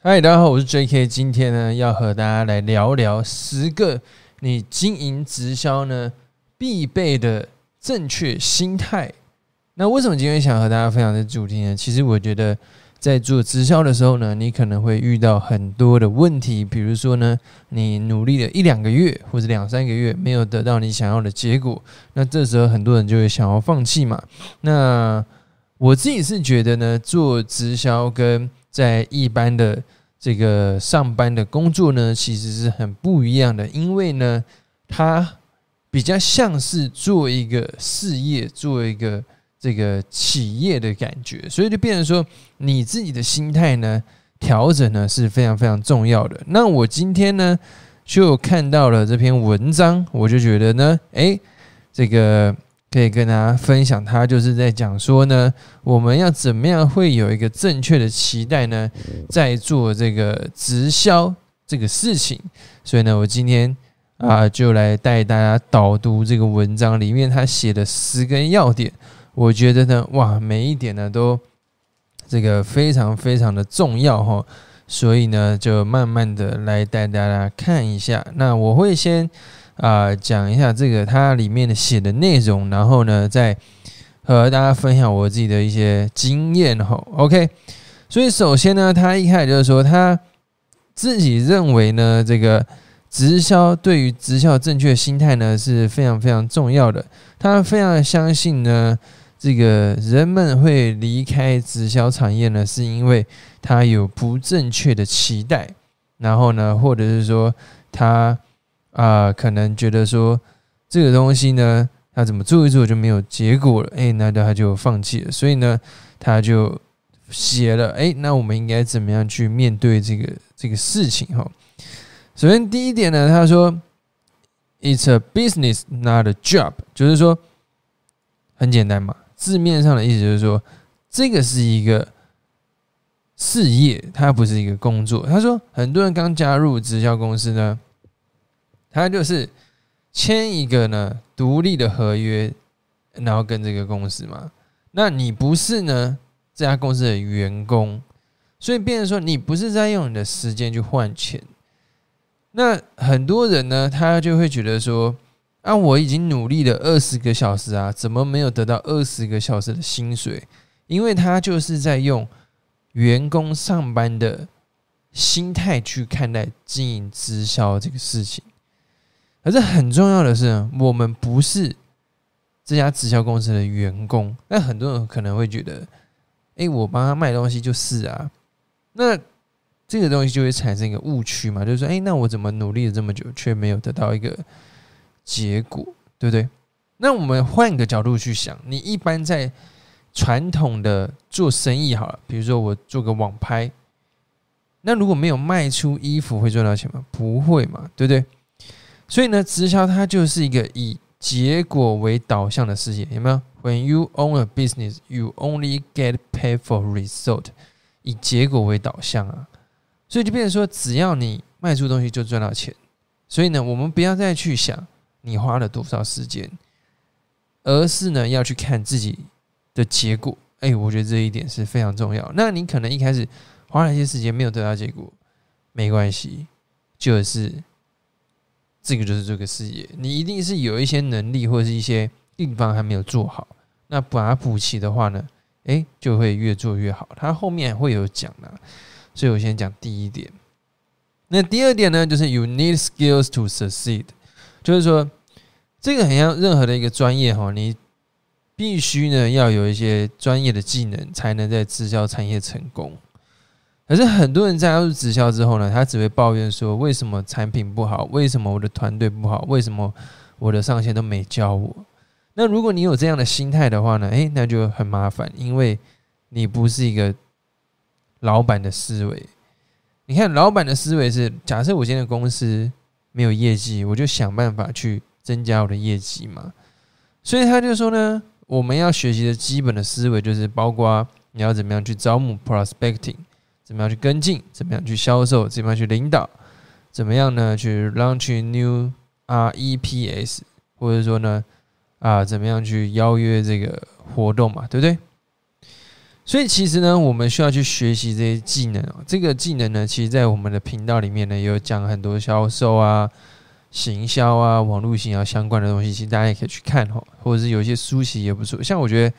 嗨，大家好，我是 J.K。今天呢，要和大家来聊聊十个你经营直销呢必备的正确心态。那为什么今天想和大家分享这主题呢？其实我觉得，在做直销的时候呢，你可能会遇到很多的问题，比如说呢，你努力了一两个月或者两三个月，没有得到你想要的结果，那这时候很多人就会想要放弃嘛。那我自己是觉得呢，做直销跟在一般的这个上班的工作呢，其实是很不一样的，因为呢，它比较像是做一个事业，做一个这个企业的感觉，所以就变成说，你自己的心态呢，调整呢是非常非常重要的。那我今天呢，就看到了这篇文章，我就觉得呢，诶，这个。可以跟大家分享，他就是在讲说呢，我们要怎么样会有一个正确的期待呢，在做这个直销这个事情。所以呢，我今天啊，就来带大家导读这个文章里面他写的十根要点。我觉得呢，哇，每一点呢都这个非常非常的重要哈。所以呢，就慢慢的来带大家看一下。那我会先。啊，讲一下这个它里面的写的内容，然后呢，再和大家分享我自己的一些经验哈。OK，所以首先呢，他一开始就是说他自己认为呢，这个直销对于直销正确心态呢是非常非常重要的。他非常相信呢，这个人们会离开直销产业呢，是因为他有不正确的期待，然后呢，或者是说他。啊，可能觉得说这个东西呢，他怎么做一做就没有结果了，哎，那他就放弃了。所以呢，他就写了，哎，那我们应该怎么样去面对这个这个事情？哈，首先第一点呢，他说，It's a business, not a job，就是说很简单嘛，字面上的意思就是说，这个是一个事业，它不是一个工作。他说，很多人刚加入直销公司呢。他就是签一个呢独立的合约，然后跟这个公司嘛。那你不是呢这家公司的员工，所以变成说你不是在用你的时间去换钱。那很多人呢，他就会觉得说啊，我已经努力了二十个小时啊，怎么没有得到二十个小时的薪水？因为他就是在用员工上班的心态去看待经营直销这个事情。可是很重要的是，我们不是这家直销公司的员工。那很多人可能会觉得，哎，我帮他卖东西就是啊。那这个东西就会产生一个误区嘛，就是说，哎，那我怎么努力了这么久，却没有得到一个结果，对不对？那我们换个角度去想，你一般在传统的做生意好了，比如说我做个网拍，那如果没有卖出衣服，会赚到钱吗？不会嘛，对不对？所以呢，直销它就是一个以结果为导向的事业，有没有？When you own a business, you only get paid for result，以结果为导向啊，所以就变成说，只要你卖出东西就赚到钱。所以呢，我们不要再去想你花了多少时间，而是呢要去看自己的结果。哎，我觉得这一点是非常重要。那你可能一开始花了一些时间没有得到结果，没关系，就是。这个就是这个事业，你一定是有一些能力或者是一些地方还没有做好，那把它补齐的话呢，诶，就会越做越好。它后面会有讲的，所以我先讲第一点。那第二点呢，就是 you need skills to succeed，就是说这个很像任何的一个专业哈，你必须呢要有一些专业的技能，才能在直销产业成功。可是很多人加入直销之后呢，他只会抱怨说：为什么产品不好？为什么我的团队不好？为什么我的上线都没教我？那如果你有这样的心态的话呢？诶，那就很麻烦，因为你不是一个老板的思维。你看，老板的思维是：假设我现在公司没有业绩，我就想办法去增加我的业绩嘛。所以他就说呢，我们要学习的基本的思维就是，包括你要怎么样去招募 prospecting。怎么样去跟进？怎么样去销售？怎么样去领导？怎么样呢？去 launch new REPS，或者说呢，啊，怎么样去邀约这个活动嘛？对不对？所以其实呢，我们需要去学习这些技能。这个技能呢，其实在我们的频道里面呢，有讲很多销售啊、行销啊、网络行销相关的东西。其实大家也可以去看哈，或者是有一些书籍也不错。像我觉得，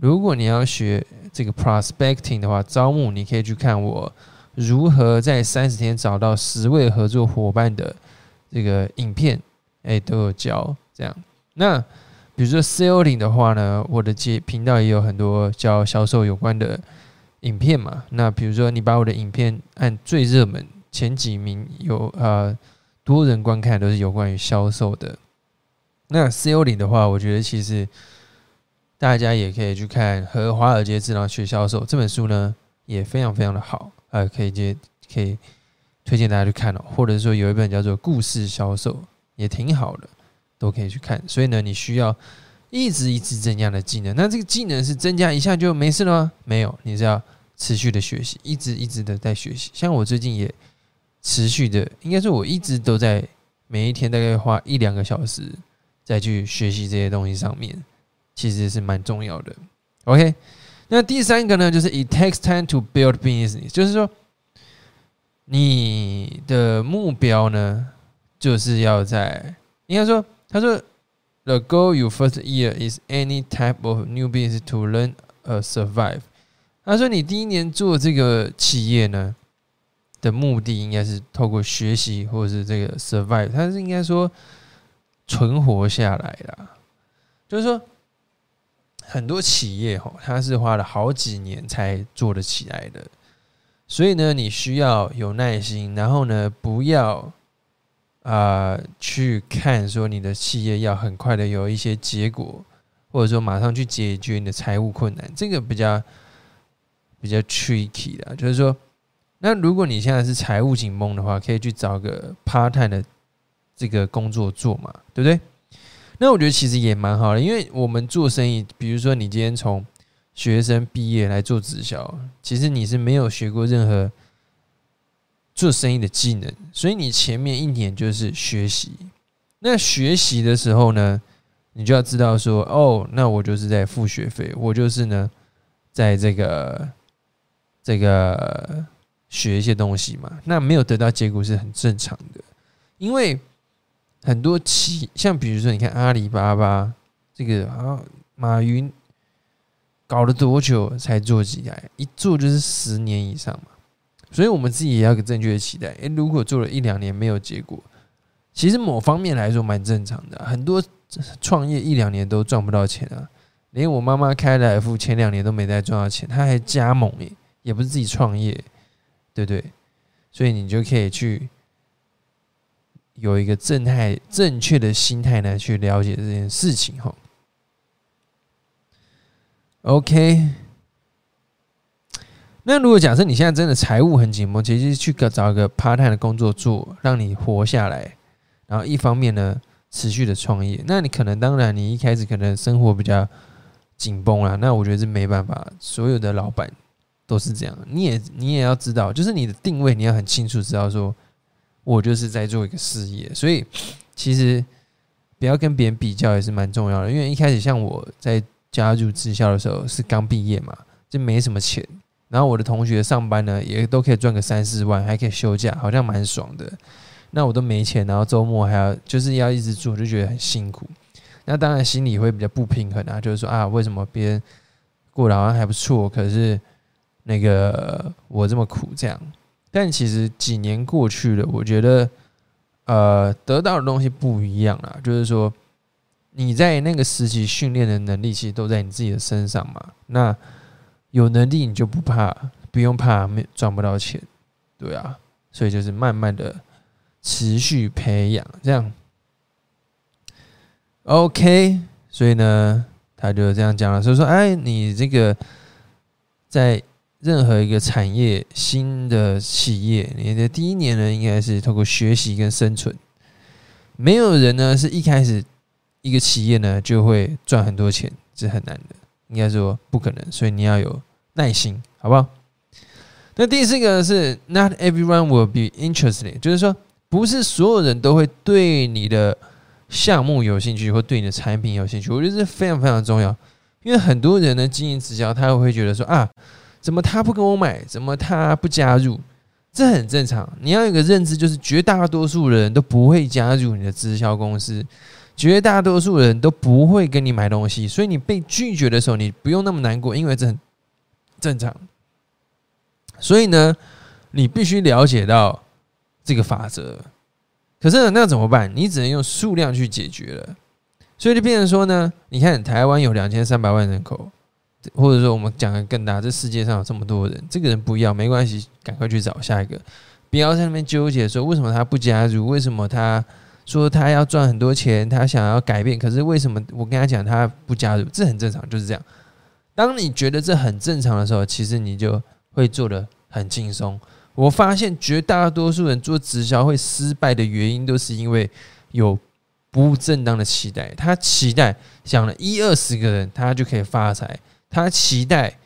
如果你要学这个 prospecting 的话，招募，你可以去看我如何在三十天找到十位合作伙伴的这个影片，哎，都有教这样。那比如说 selling 的话呢，我的节频道也有很多教销售有关的影片嘛。那比如说你把我的影片按最热门前几名有呃多人观看都是有关于销售的。那 selling 的话，我觉得其实大家也可以去看《和华尔街智囊学销售》这本书呢，也非常非常的好，呃，可以接可以推荐大家去看哦。或者说有一本叫做《故事销售》，也挺好的。都可以去看，所以呢，你需要一直一直增加的技能。那这个技能是增加一下就没事了吗？没有，你是要持续的学习，一直一直的在学习。像我最近也持续的，应该说我一直都在每一天大概花一两个小时再去学习这些东西上面，其实是蛮重要的。OK，那第三个呢，就是 It takes time to build business，就是说你的目标呢，就是要在应该说。他说：“The goal you first year is any type of new business to learn a survive。”他说：“你第一年做这个企业呢的目的，应该是透过学习或者是这个 survive。他是应该说存活下来啦。就是说，很多企业哈，它是花了好几年才做得起来的。所以呢，你需要有耐心，然后呢，不要。”啊，去看说你的企业要很快的有一些结果，或者说马上去解决你的财务困难，这个比较比较 tricky 的。就是说，那如果你现在是财务紧绷的话，可以去找个 part time 的这个工作做嘛，对不对？那我觉得其实也蛮好的，因为我们做生意，比如说你今天从学生毕业来做直销，其实你是没有学过任何。做生意的技能，所以你前面一年就是学习。那学习的时候呢，你就要知道说，哦，那我就是在付学费，我就是呢，在这个这个学一些东西嘛。那没有得到结果是很正常的，因为很多企，像比如说，你看阿里巴巴这个啊，马云搞了多久才做起来？一做就是十年以上嘛。所以，我们自己也要个正确的期待。诶，如果做了一两年没有结果，其实某方面来说蛮正常的。很多创业一两年都赚不到钱啊，连我妈妈开的 F 前两年都没再赚到钱，她还加盟诶，也不是自己创业，对不对？所以你就可以去有一个正态、正确的心态呢，去了解这件事情哈。OK。那如果假设你现在真的财务很紧绷，其实去个找一个 part time 的工作做，让你活下来，然后一方面呢持续的创业，那你可能当然你一开始可能生活比较紧绷了，那我觉得是没办法，所有的老板都是这样，你也你也要知道，就是你的定位你要很清楚知道说，我就是在做一个事业，所以其实不要跟别人比较也是蛮重要的，因为一开始像我在加入直销的时候是刚毕业嘛，就没什么钱。然后我的同学上班呢，也都可以赚个三四万，还可以休假，好像蛮爽的。那我都没钱，然后周末还要就是要一直做，就觉得很辛苦。那当然心里会比较不平衡啊，就是说啊，为什么别人过得好像还不错，可是那个我这么苦这样？但其实几年过去了，我觉得呃得到的东西不一样了，就是说你在那个时期训练的能力，其实都在你自己的身上嘛。那有能力你就不怕，不用怕没赚不到钱，对啊，所以就是慢慢的持续培养这样。OK，所以呢，他就这样讲了，所以说，哎，你这个在任何一个产业新的企业，你的第一年呢，应该是透过学习跟生存。没有人呢是一开始一个企业呢就会赚很多钱，是很难的。应该说不可能，所以你要有耐心，好不好？那第四个是 Not everyone will be interested，就是说不是所有人都会对你的项目有兴趣，或对你的产品有兴趣。我觉得这非常非常重要。因为很多人呢经营直销，他会觉得说啊，怎么他不跟我买，怎么他不加入？这很正常。你要有个认知，就是绝大多数人都不会加入你的直销公司，绝大多数人都不会跟你买东西。所以你被拒绝的时候，你不用那么难过，因为这很正常。所以呢，你必须了解到这个法则。可是那怎么办？你只能用数量去解决了。所以就变成说呢，你看台湾有两千三百万人口。或者说，我们讲的更大，这世界上有这么多人，这个人不要没关系，赶快去找下一个，不要在那边纠结说为什么他不加入，为什么他说他要赚很多钱，他想要改变，可是为什么我跟他讲他不加入，这很正常，就是这样。当你觉得这很正常的时候，其实你就会做的很轻松。我发现绝大多数人做直销会失败的原因，都是因为有不正当的期待，他期待想了一二十个人，他就可以发财。他期待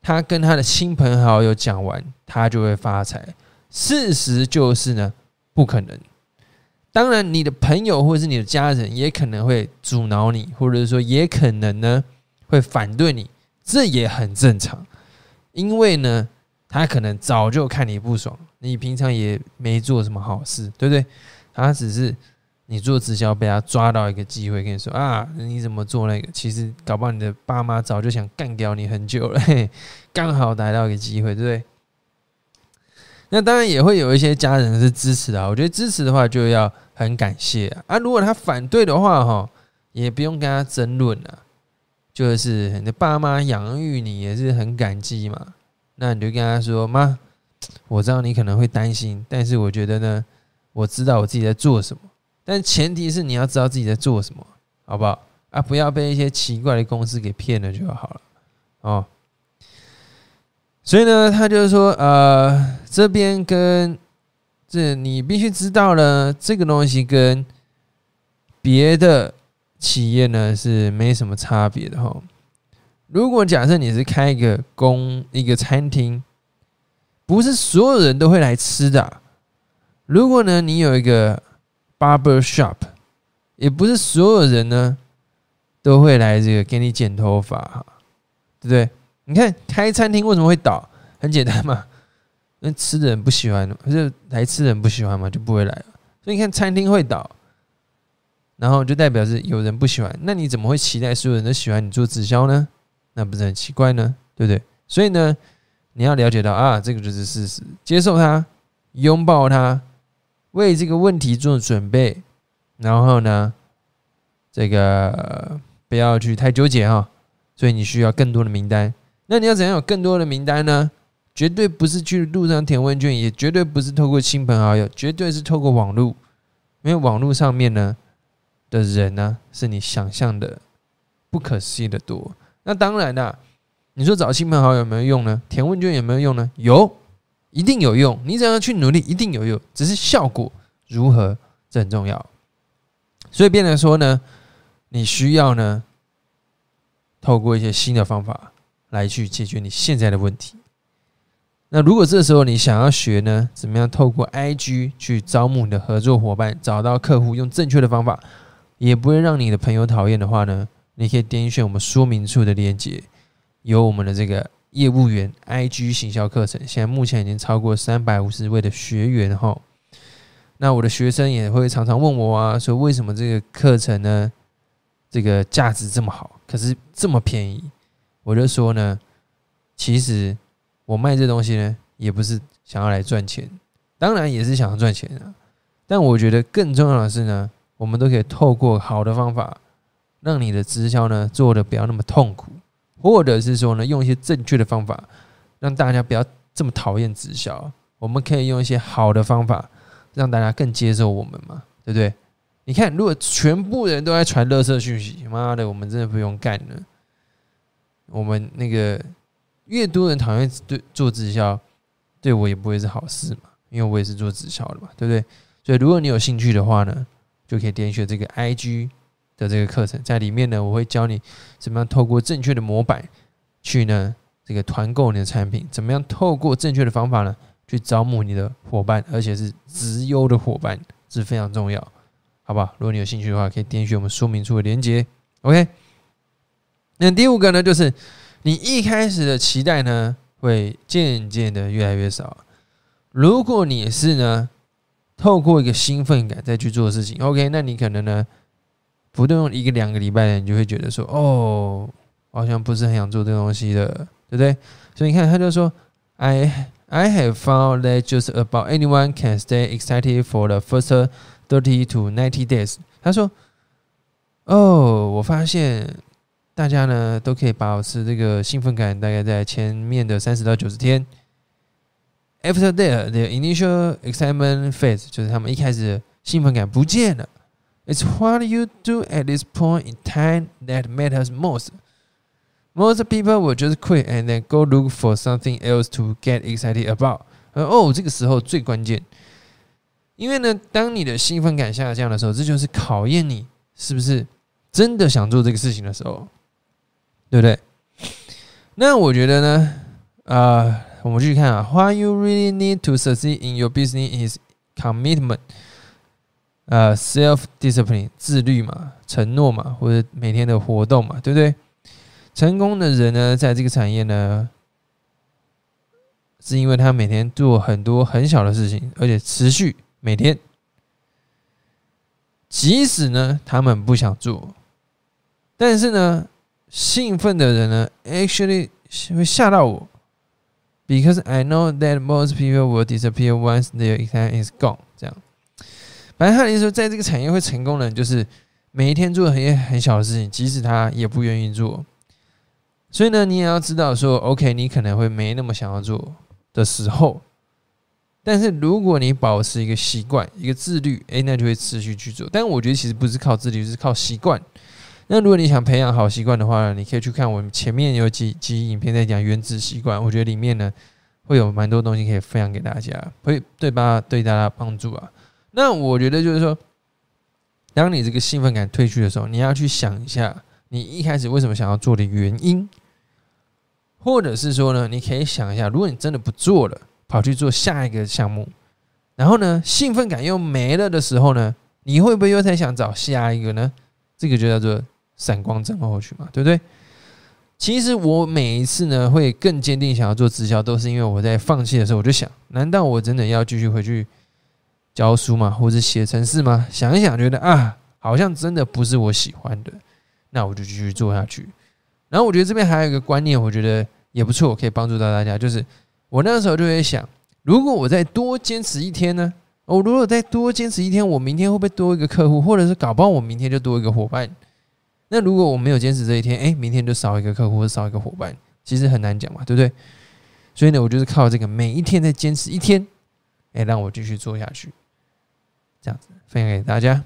他跟他的亲朋好友讲完，他就会发财。事实就是呢，不可能。当然，你的朋友或者是你的家人也可能会阻挠你，或者说也可能呢会反对你，这也很正常。因为呢，他可能早就看你不爽，你平常也没做什么好事，对不对？他只是。你做直销被他抓到一个机会，跟你说啊，你怎么做那个？其实搞不好你的爸妈早就想干掉你很久了，嘿，刚好逮到一个机会，对不对？那当然也会有一些家人是支持的，我觉得支持的话就要很感谢啊。如果他反对的话，哈，也不用跟他争论啊。就是你的爸妈养育你也是很感激嘛，那你就跟他说妈，我知道你可能会担心，但是我觉得呢，我知道我自己在做什么。但前提是你要知道自己在做什么，好不好啊？不要被一些奇怪的公司给骗了就好了哦。所以呢，他就是说，呃，这边跟这你必须知道了，这个东西跟别的企业呢是没什么差别的哈。如果假设你是开一个公一个餐厅，不是所有人都会来吃的。如果呢，你有一个 Barber shop，也不是所有人呢都会来这个给你剪头发，对不对？你看开餐厅为什么会倒？很简单嘛，那吃的人不喜欢，可是来吃的人不喜欢嘛，就不会来了。所以你看餐厅会倒，然后就代表是有人不喜欢。那你怎么会期待所有人都喜欢你做直销呢？那不是很奇怪呢？对不对？所以呢，你要了解到啊，这个就是事实，接受它，拥抱它。为这个问题做准备，然后呢，这个不要去太纠结哈。所以你需要更多的名单。那你要怎样有更多的名单呢？绝对不是去路上填问卷，也绝对不是透过亲朋好友，绝对是透过网络。因为网络上面呢的人呢，是你想象的不可思议的多。那当然啦，你说找亲朋好友有没有用呢？填问卷有没有用呢？有。一定有用，你只要去努力，一定有用。只是效果如何，这很重要。所以，变成说呢，你需要呢，透过一些新的方法来去解决你现在的问题。那如果这时候你想要学呢，怎么样透过 IG 去招募你的合作伙伴，找到客户，用正确的方法，也不会让你的朋友讨厌的话呢，你可以点选我们说明处的链接，有我们的这个。业务员 IG 行销课程，现在目前已经超过三百五十位的学员哈。那我的学生也会常常问我啊，说为什么这个课程呢，这个价值这么好，可是这么便宜？我就说呢，其实我卖这东西呢，也不是想要来赚钱，当然也是想要赚钱啊。但我觉得更重要的是呢，我们都可以透过好的方法，让你的直销呢做的不要那么痛苦。或者是说呢，用一些正确的方法，让大家不要这么讨厌直销。我们可以用一些好的方法，让大家更接受我们嘛，对不对？你看，如果全部人都在传乐色讯息，妈的，我们真的不用干了。我们那个越多人讨厌对做直销，对我也不会是好事嘛，因为我也是做直销的嘛，对不对？所以，如果你有兴趣的话呢，就可以点选这个 IG。的这个课程在里面呢，我会教你怎么样透过正确的模板去呢这个团购你的产品，怎么样透过正确的方法呢去招募你的伙伴，而且是直优的伙伴是非常重要，好不好？如果你有兴趣的话，可以点选我们说明处的链接。OK，那第五个呢，就是你一开始的期待呢，会渐渐的越来越少。如果你是呢，透过一个兴奋感再去做事情，OK，那你可能呢，不用一个两个礼拜，你就会觉得说，哦，好像不是很想做这东西的，对不对？所以你看，他就说，I I have found that just about anyone can stay excited for the first thirty to ninety days。他说，哦，我发现。大家呢都可以保持这个兴奋感，大概在前面的三十到九十天。After that, the initial excitement phase 就是他们一开始兴奋感不见了。It's what you do at this point in time that matters most. Most people will just quit and then go look for something else to get excited about. 哦，这个时候最关键，因为呢，当你的兴奋感下降的时候，这就是考验你是不是真的想做这个事情的时候。对不对？那我觉得呢，啊，我们继续看啊。What you really need to succeed in your business is commitment， 呃，self discipline，自律嘛，承诺嘛，或者每天的活动嘛，对不对？成功的人呢，在这个产业呢，是因为他每天做很多很小的事情，而且持续每天，即使呢他们不想做，但是呢。兴奋的人呢，actually 会吓到我，because I know that most people will disappear once their exam is gone。这样，反正他的意思说，在这个产业会成功的人，就是每一天做很很小的事情，即使他也不愿意做。所以呢，你也要知道说，OK，你可能会没那么想要做的时候，但是如果你保持一个习惯，一个自律，哎，那就会持续去做。但我觉得其实不是靠自律，是靠习惯。那如果你想培养好习惯的话，你可以去看我们前面有几集影片在讲原子习惯，我觉得里面呢会有蛮多东西可以分享给大家，会对吧？对大家帮助啊。那我觉得就是说，当你这个兴奋感褪去的时候，你要去想一下，你一开始为什么想要做的原因，或者是说呢，你可以想一下，如果你真的不做了，跑去做下一个项目，然后呢，兴奋感又没了的时候呢，你会不会又在想找下一个呢？这个就叫做。闪光症候群嘛，对不对？其实我每一次呢，会更坚定想要做直销，都是因为我在放弃的时候，我就想：难道我真的要继续回去教书吗？或者写程式吗？想一想，觉得啊，好像真的不是我喜欢的，那我就继续做下去。然后我觉得这边还有一个观念，我觉得也不错，可以帮助到大家。就是我那时候就会想：如果我再多坚持一天呢？我如果再多坚持一天，我明天会不会多一个客户？或者是搞不好我明天就多一个伙伴？那如果我没有坚持这一天，哎，明天就少一个客户或少一个伙伴，其实很难讲嘛，对不对？所以呢，我就是靠这个每一天再坚持一天，哎，让我继续做下去，这样子分享给大家。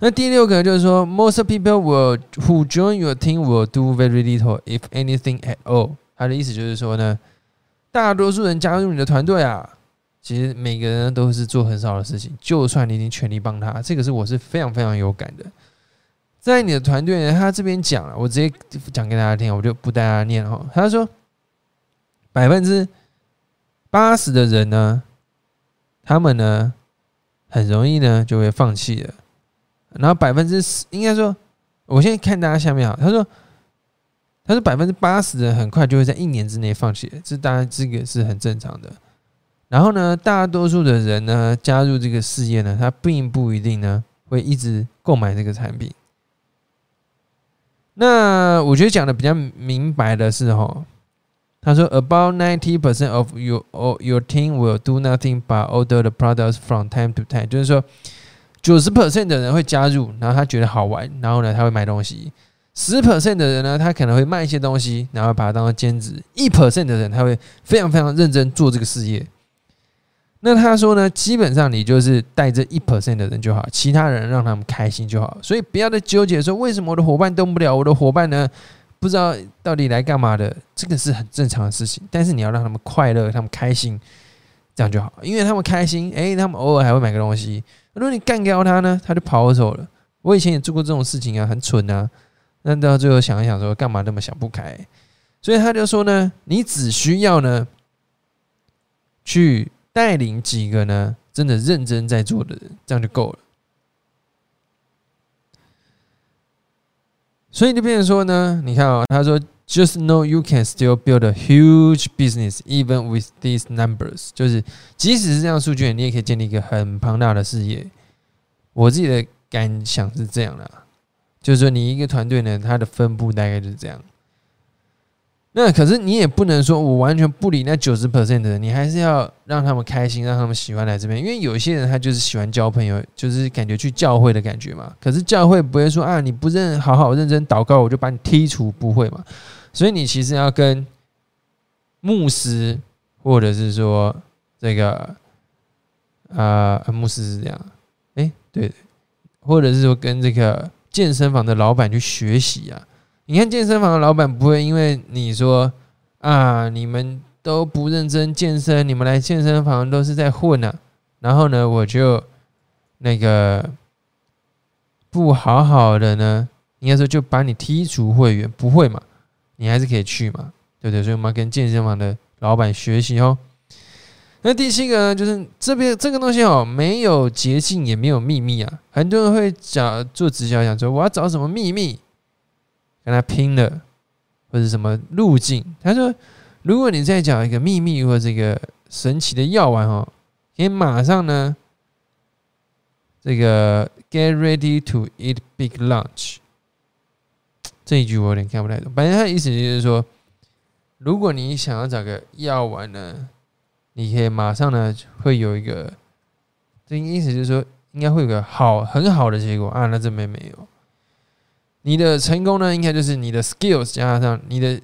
那第六个就是说，most people will who join your team will do very little, if anything at all。他的意思就是说呢，大多数人加入你的团队啊，其实每个人都是做很少的事情，就算你已经全力帮他，这个是我是非常非常有感的。在你的团队呢，他这边讲了，我直接讲给大家听，我就不带大家念哈。他说，百分之八十的人呢，他们呢很容易呢就会放弃了，然后百分之十，应该说，我现在看大家下面啊，他说，他说百分之八十的人很快就会在一年之内放弃，这当然这个是很正常的。然后呢，大多数的人呢加入这个事业呢，他并不一定呢会一直购买这个产品。那我觉得讲的比较明白的是哈，他说 about ninety percent of your your team will do nothing but order the products from time to time，就是说九十 percent 的人会加入，然后他觉得好玩，然后呢他会买东西；十 percent 的人呢，他可能会卖一些东西，然后把它当做兼职；一 percent 的人他会非常非常认真做这个事业。那他说呢，基本上你就是带着一 percent 的人就好，其他人让他们开心就好，所以不要再纠结说为什么我的伙伴动不了，我的伙伴呢不知道到底来干嘛的，这个是很正常的事情。但是你要让他们快乐，他们开心，这样就好，因为他们开心，诶，他们偶尔还会买个东西。如果你干掉他呢，他就跑走了。我以前也做过这种事情啊，很蠢啊。那到最后想一想说，干嘛那么想不开？所以他就说呢，你只需要呢去。带领几个呢？真的认真在做的人，这样就够了。所以就变成说呢，你看啊，他说，just know you can still build a huge business even with these numbers，就是即使是这样数据，你也可以建立一个很庞大的事业。我自己的感想是这样的，就是说你一个团队呢，它的分布大概就是这样。那可是你也不能说我完全不理那九十 percent 的人，你还是要让他们开心，让他们喜欢来这边。因为有些人他就是喜欢交朋友，就是感觉去教会的感觉嘛。可是教会不会说啊，你不认好好认真祷告，我就把你剔除，不会嘛。所以你其实要跟牧师，或者是说这个啊，牧师是这样，哎，对，或者是说跟这个健身房的老板去学习啊。你看健身房的老板不会因为你说啊，你们都不认真健身，你们来健身房都是在混啊，然后呢，我就那个不好好的呢，应该说就把你剔除会员，不会嘛？你还是可以去嘛，对不对？所以我们要跟健身房的老板学习哦。那第七个呢，就是这边这个东西哦，没有捷径，也没有秘密啊。很多人会讲做直销，讲说我要找什么秘密。跟他拼了，或者什么路径？他说：“如果你再讲一个秘密或这个神奇的药丸哦，可以马上呢，这个 get ready to eat big lunch。”这一句我有点看不太懂。反正他的意思就是说，如果你想要找个药丸呢，你可以马上呢会有一个，这意思就是说，应该会有个好很好的结果啊。那这边没有。你的成功呢，应该就是你的 skills 加上你的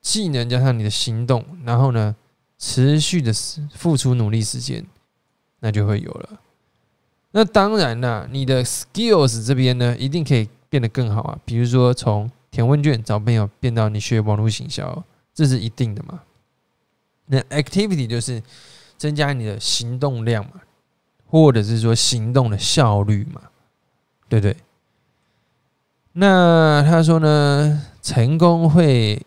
技能加上你的行动，然后呢，持续的付出努力时间，那就会有了。那当然啦，你的 skills 这边呢，一定可以变得更好啊。比如说从填问卷找朋友变到你学网络行销，这是一定的嘛。那 activity 就是增加你的行动量嘛，或者是说行动的效率嘛，对不对？那他说呢，成功会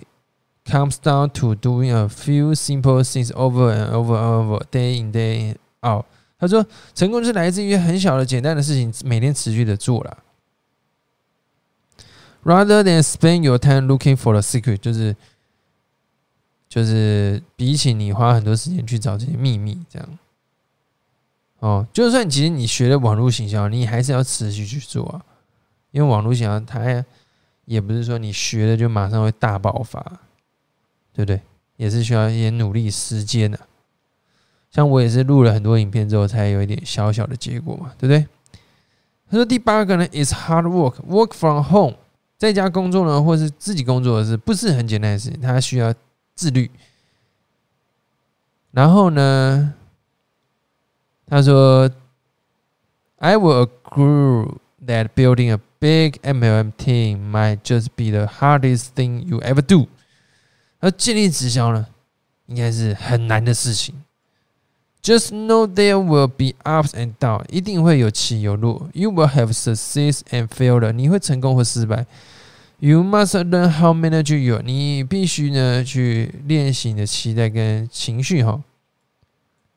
comes down to doing a few simple things over and over and over day in day out。他说，成功是来自于很小的简单的事情，每天持续的做了。Rather than spend your time looking for the secret，就是就是比起你花很多时间去找这些秘密，这样哦，就算其实你学了网络行销，你还是要持续去做啊。因为网络想要它也不是说你学了就马上会大爆发，对不对？也是需要一些努力时间的。像我也是录了很多影片之后，才有一点小小的结果嘛，对不对？他说第八个呢，is hard work，work from home，在家工作呢，或是自己工作的是不是很简单的事情？他需要自律。然后呢，他说，I will agree that building a Big MLM team might just be the hardest thing you ever do。而建立直销呢，应该是很难的事情。Just know there will be ups and downs，一定会有起有落。You will have success and failure，你会成功或失败。You must learn how manage your，你必须呢去练习你的期待跟情绪哈。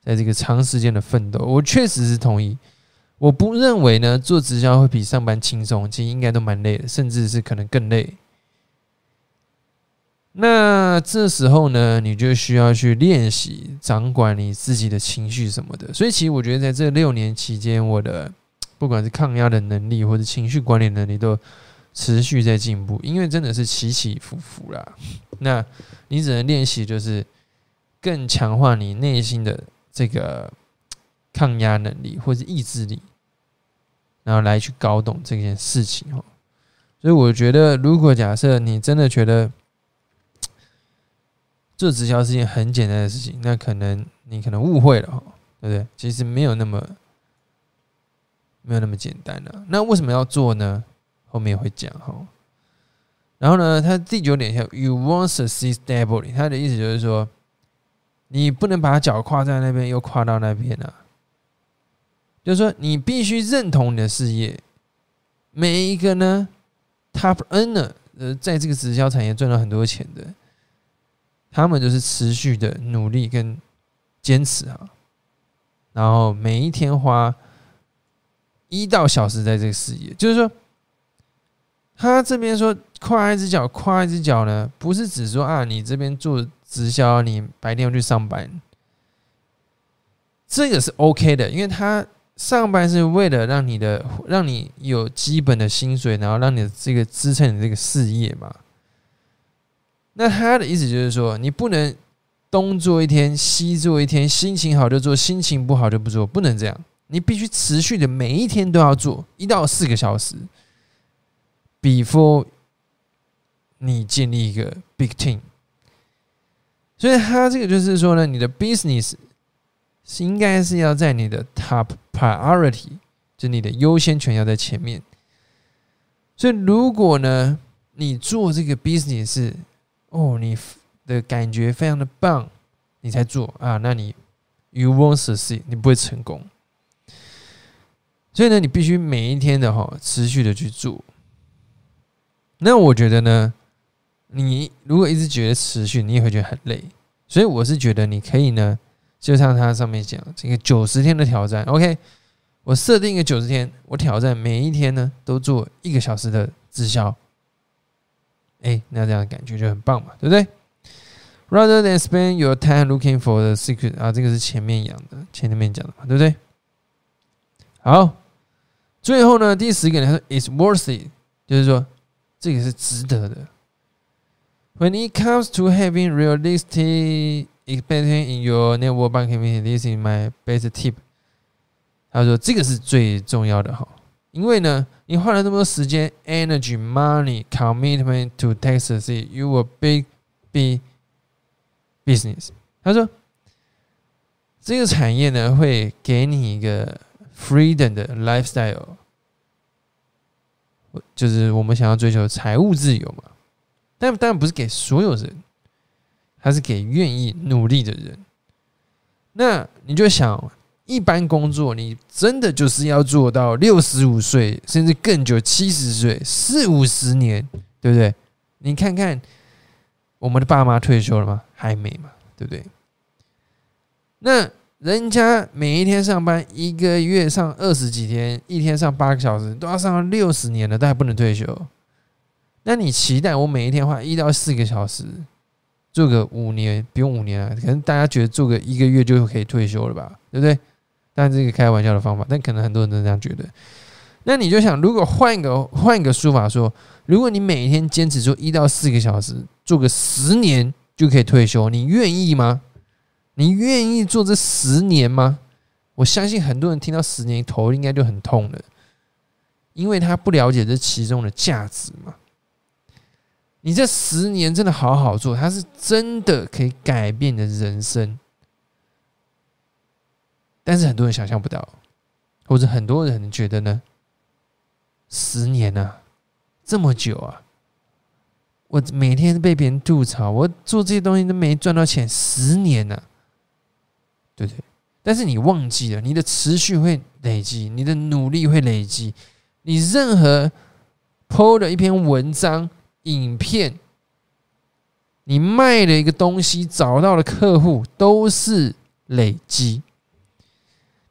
在这个长时间的奋斗，我确实是同意。我不认为呢，做直销会比上班轻松，其实应该都蛮累的，甚至是可能更累。那这时候呢，你就需要去练习掌管你自己的情绪什么的。所以，其实我觉得在这六年期间，我的不管是抗压的能力或者情绪管理能力，都持续在进步。因为真的是起起伏伏啦。那你只能练习，就是更强化你内心的这个。抗压能力或是意志力，然后来去搞懂这件事情哦。所以我觉得，如果假设你真的觉得 做直销是件很简单的事情，那可能你可能误会了哈，对不对？其实没有那么没有那么简单的。那为什么要做呢？后面会讲哈。然后呢，他第九点叫 “You want to see stability”，他的意思就是说，你不能把脚跨在那边，又跨到那边啊。就是说，你必须认同你的事业。每一个呢，Top N 呢，呃，在这个直销产业赚了很多钱的，他们就是持续的努力跟坚持啊。然后每一天花一到小时在这个事业，就是说，他这边说跨一只脚，跨一只脚呢，不是指说啊，你这边做直销，你白天要去上班，这个是 OK 的，因为他上班是为了让你的让你有基本的薪水，然后让你的这个支撑你这个事业嘛。那他的意思就是说，你不能东做一天，西做一天，心情好就做，心情不好就不做，不能这样。你必须持续的每一天都要做一到四个小时。before 你建立一个 big team，所以他这个就是说呢，你的 business 是应该是要在你的 top priority，就你的优先权要在前面。所以如果呢，你做这个 business 哦，你的感觉非常的棒，你才做啊，那你 you won't succeed，你不会成功。所以呢，你必须每一天的哈，持续的去做。那我觉得呢，你如果一直觉得持续，你也会觉得很累。所以我是觉得你可以呢，就像它上面讲这个九十天的挑战，OK，我设定一个九十天，我挑战每一天呢都做一个小时的直销。哎，那这样的感觉就很棒嘛，对不对？Rather than spend your time looking for the secret 啊，这个是前面讲的，前面讲的嘛，对不对？好，最后呢，第十个呢，is worth it，就是说。这个是值得的。When it comes to having realistic expectation in your network marketing, this is my best tip。他说这个是最重要的哈，因为呢，你花了那么多时间、energy、money、commitment to Texas, you will big be business。他说这个产业呢，会给你一个 freedom 的 lifestyle。就是我们想要追求财务自由嘛，但当然不是给所有人，还是给愿意努力的人。那你就想，一般工作你真的就是要做到六十五岁，甚至更久，七十岁、四五十年，对不对？你看看我们的爸妈退休了吗？还没嘛，对不对？那。人家每一天上班，一个月上二十几天，一天上八个小时，都要上六十年了，都还不能退休。那你期待我每一天花一到四个小时，做个五年，不用五年啊？可能大家觉得做个一个月就可以退休了吧？对不对？但这个开玩笑的方法，但可能很多人都这样觉得。那你就想，如果换一个换一个说法说，如果你每天坚持做一到四个小时，做个十年就可以退休，你愿意吗？你愿意做这十年吗？我相信很多人听到十年头应该就很痛了，因为他不了解这其中的价值嘛。你这十年真的好好做，它是真的可以改变你的人生，但是很多人想象不到，或者很多人觉得呢，十年啊，这么久啊，我每天被别人吐槽，我做这些东西都没赚到钱，十年呢？对不对，但是你忘记了，你的持续会累积，你的努力会累积，你任何 PO 的一篇文章、影片，你卖的一个东西，找到的客户都是累积。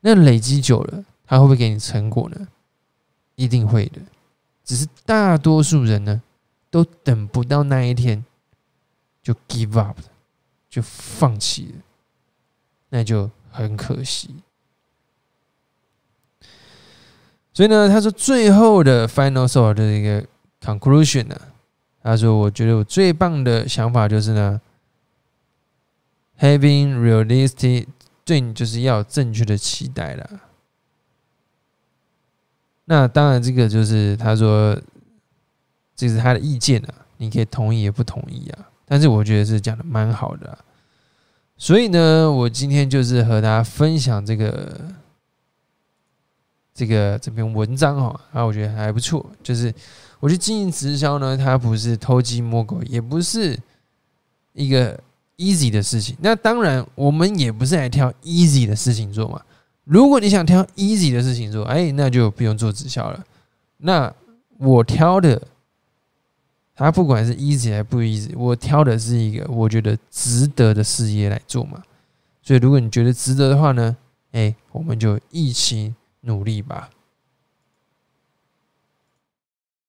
那累积久了，他会不会给你成果呢？一定会的，只是大多数人呢，都等不到那一天，就 give up 就放弃了。那就很可惜。所以呢，他说最后的 final s o u l 的一个 conclusion 呢，他说：“我觉得我最棒的想法就是呢，having realistic 对你就是要正确的期待了。那当然，这个就是他说这是他的意见啊，你可以同意也不同意啊。但是我觉得是讲的蛮好的。”所以呢，我今天就是和大家分享这个这个这篇文章哈，啊，我觉得还不错。就是我觉得经营直销呢，它不是偷鸡摸狗，也不是一个 easy 的事情。那当然，我们也不是来挑 easy 的事情做嘛。如果你想挑 easy 的事情做，哎，那就不用做直销了。那我挑的。他不管是 easy 还不 easy，我挑的是一个我觉得值得的事业来做嘛。所以如果你觉得值得的话呢，哎，我们就一起努力吧。